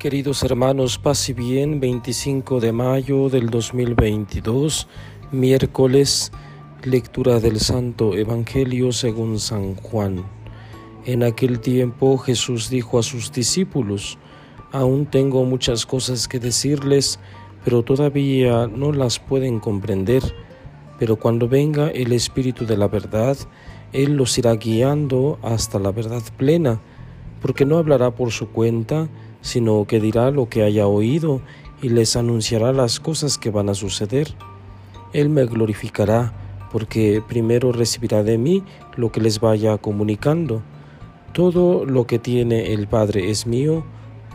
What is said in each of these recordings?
Queridos hermanos, paz y bien, 25 de mayo del 2022, miércoles, lectura del Santo Evangelio según San Juan. En aquel tiempo Jesús dijo a sus discípulos, Aún tengo muchas cosas que decirles, pero todavía no las pueden comprender. Pero cuando venga el Espíritu de la verdad, Él los irá guiando hasta la verdad plena, porque no hablará por su cuenta, sino que dirá lo que haya oído y les anunciará las cosas que van a suceder. Él me glorificará, porque primero recibirá de mí lo que les vaya comunicando. Todo lo que tiene el Padre es mío,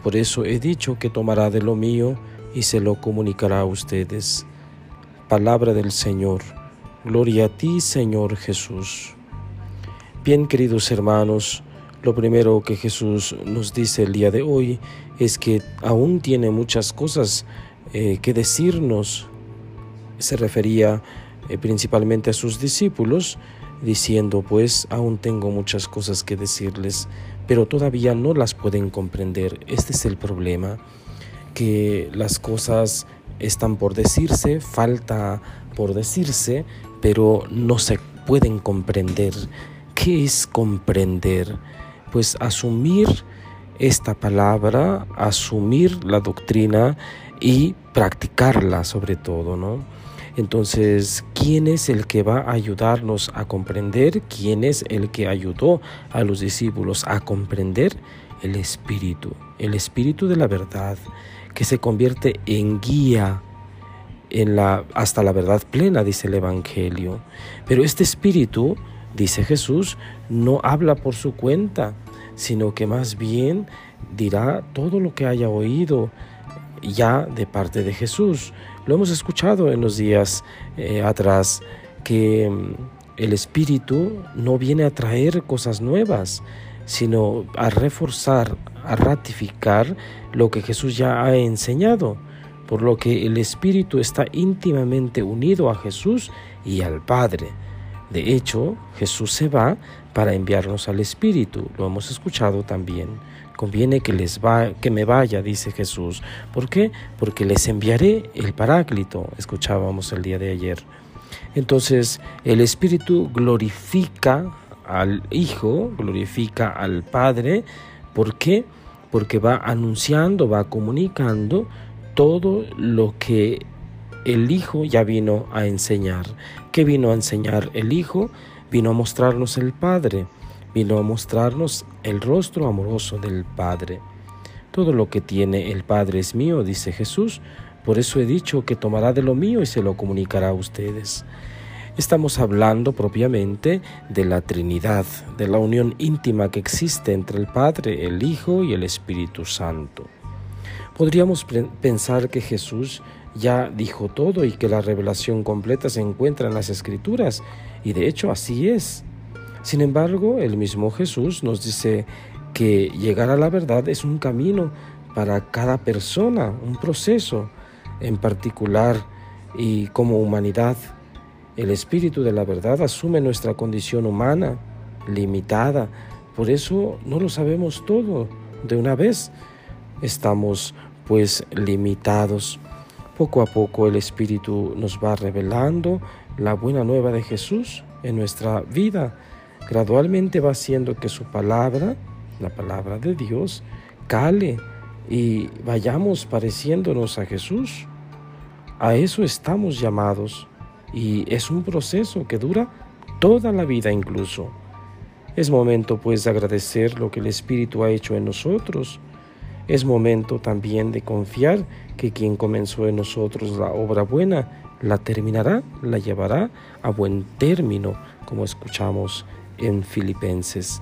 por eso he dicho que tomará de lo mío y se lo comunicará a ustedes. Palabra del Señor. Gloria a ti, Señor Jesús. Bien, queridos hermanos, lo primero que Jesús nos dice el día de hoy es que aún tiene muchas cosas eh, que decirnos. Se refería eh, principalmente a sus discípulos, diciendo, pues aún tengo muchas cosas que decirles, pero todavía no las pueden comprender. Este es el problema, que las cosas están por decirse, falta por decirse, pero no se pueden comprender. ¿Qué es comprender? Pues asumir esta palabra, asumir la doctrina y practicarla sobre todo, ¿no? Entonces, ¿quién es el que va a ayudarnos a comprender? ¿Quién es el que ayudó a los discípulos a comprender? El Espíritu, el Espíritu de la verdad, que se convierte en guía hasta la verdad plena, dice el Evangelio. Pero este Espíritu, dice Jesús, no habla por su cuenta, sino que más bien dirá todo lo que haya oído ya de parte de Jesús. Lo hemos escuchado en los días eh, atrás, que mm, el Espíritu no viene a traer cosas nuevas, sino a reforzar, a ratificar lo que Jesús ya ha enseñado, por lo que el Espíritu está íntimamente unido a Jesús y al Padre. De hecho, Jesús se va para enviarnos al Espíritu. Lo hemos escuchado también. Conviene que les va, que me vaya, dice Jesús. ¿Por qué? Porque les enviaré el Paráclito. Escuchábamos el día de ayer. Entonces, el Espíritu glorifica al Hijo, glorifica al Padre. ¿Por qué? Porque va anunciando, va comunicando todo lo que el Hijo ya vino a enseñar. ¿Qué vino a enseñar el Hijo? Vino a mostrarnos el Padre, vino a mostrarnos el rostro amoroso del Padre. Todo lo que tiene el Padre es mío, dice Jesús, por eso he dicho que tomará de lo mío y se lo comunicará a ustedes. Estamos hablando propiamente de la Trinidad, de la unión íntima que existe entre el Padre, el Hijo y el Espíritu Santo. Podríamos pensar que Jesús ya dijo todo y que la revelación completa se encuentra en las Escrituras, y de hecho así es. Sin embargo, el mismo Jesús nos dice que llegar a la verdad es un camino para cada persona, un proceso en particular y como humanidad. El Espíritu de la verdad asume nuestra condición humana, limitada, por eso no lo sabemos todo de una vez. Estamos pues limitados. Poco a poco el Espíritu nos va revelando la buena nueva de Jesús en nuestra vida. Gradualmente va haciendo que su palabra, la palabra de Dios, cale y vayamos pareciéndonos a Jesús. A eso estamos llamados y es un proceso que dura toda la vida incluso. Es momento pues de agradecer lo que el Espíritu ha hecho en nosotros es momento también de confiar que quien comenzó en nosotros la obra buena, la terminará, la llevará a buen término, como escuchamos en Filipenses.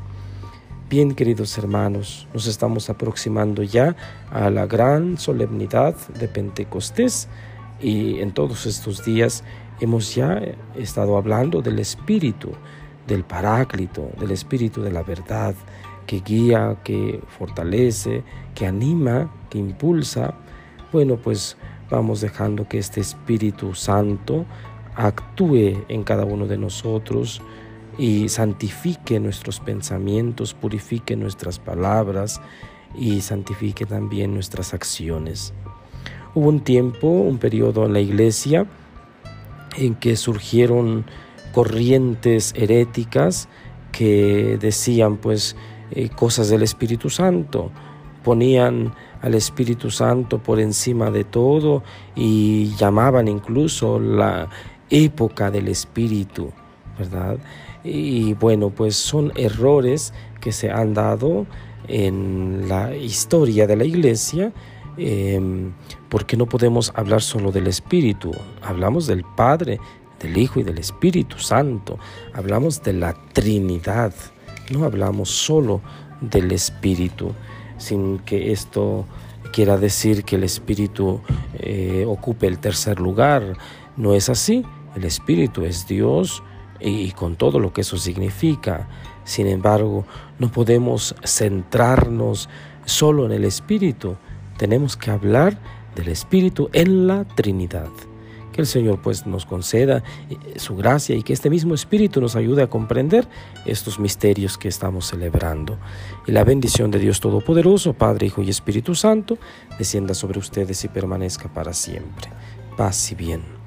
Bien, queridos hermanos, nos estamos aproximando ya a la gran solemnidad de Pentecostés y en todos estos días hemos ya estado hablando del Espíritu, del Paráclito, del Espíritu de la verdad, que guía, que fortalece, que anima, que impulsa, bueno, pues vamos dejando que este Espíritu Santo actúe en cada uno de nosotros y santifique nuestros pensamientos, purifique nuestras palabras y santifique también nuestras acciones. Hubo un tiempo, un periodo en la iglesia en que surgieron corrientes heréticas que decían pues eh, cosas del Espíritu Santo, ponían al Espíritu Santo por encima de todo y llamaban incluso la época del Espíritu, ¿verdad? Y bueno, pues son errores que se han dado en la historia de la iglesia, em, porque no podemos hablar solo del Espíritu, hablamos del Padre, del Hijo y del Espíritu Santo, hablamos de la Trinidad, no hablamos solo del Espíritu, sin que esto quiera decir que el Espíritu eh, ocupe el tercer lugar, no es así, el Espíritu es Dios y con todo lo que eso significa. Sin embargo, no podemos centrarnos solo en el Espíritu, tenemos que hablar del Espíritu en la Trinidad. Que el Señor pues nos conceda eh, su gracia y que este mismo Espíritu nos ayude a comprender estos misterios que estamos celebrando. Y la bendición de Dios Todopoderoso, Padre, Hijo y Espíritu Santo, descienda sobre ustedes y permanezca para siempre. Paz y bien.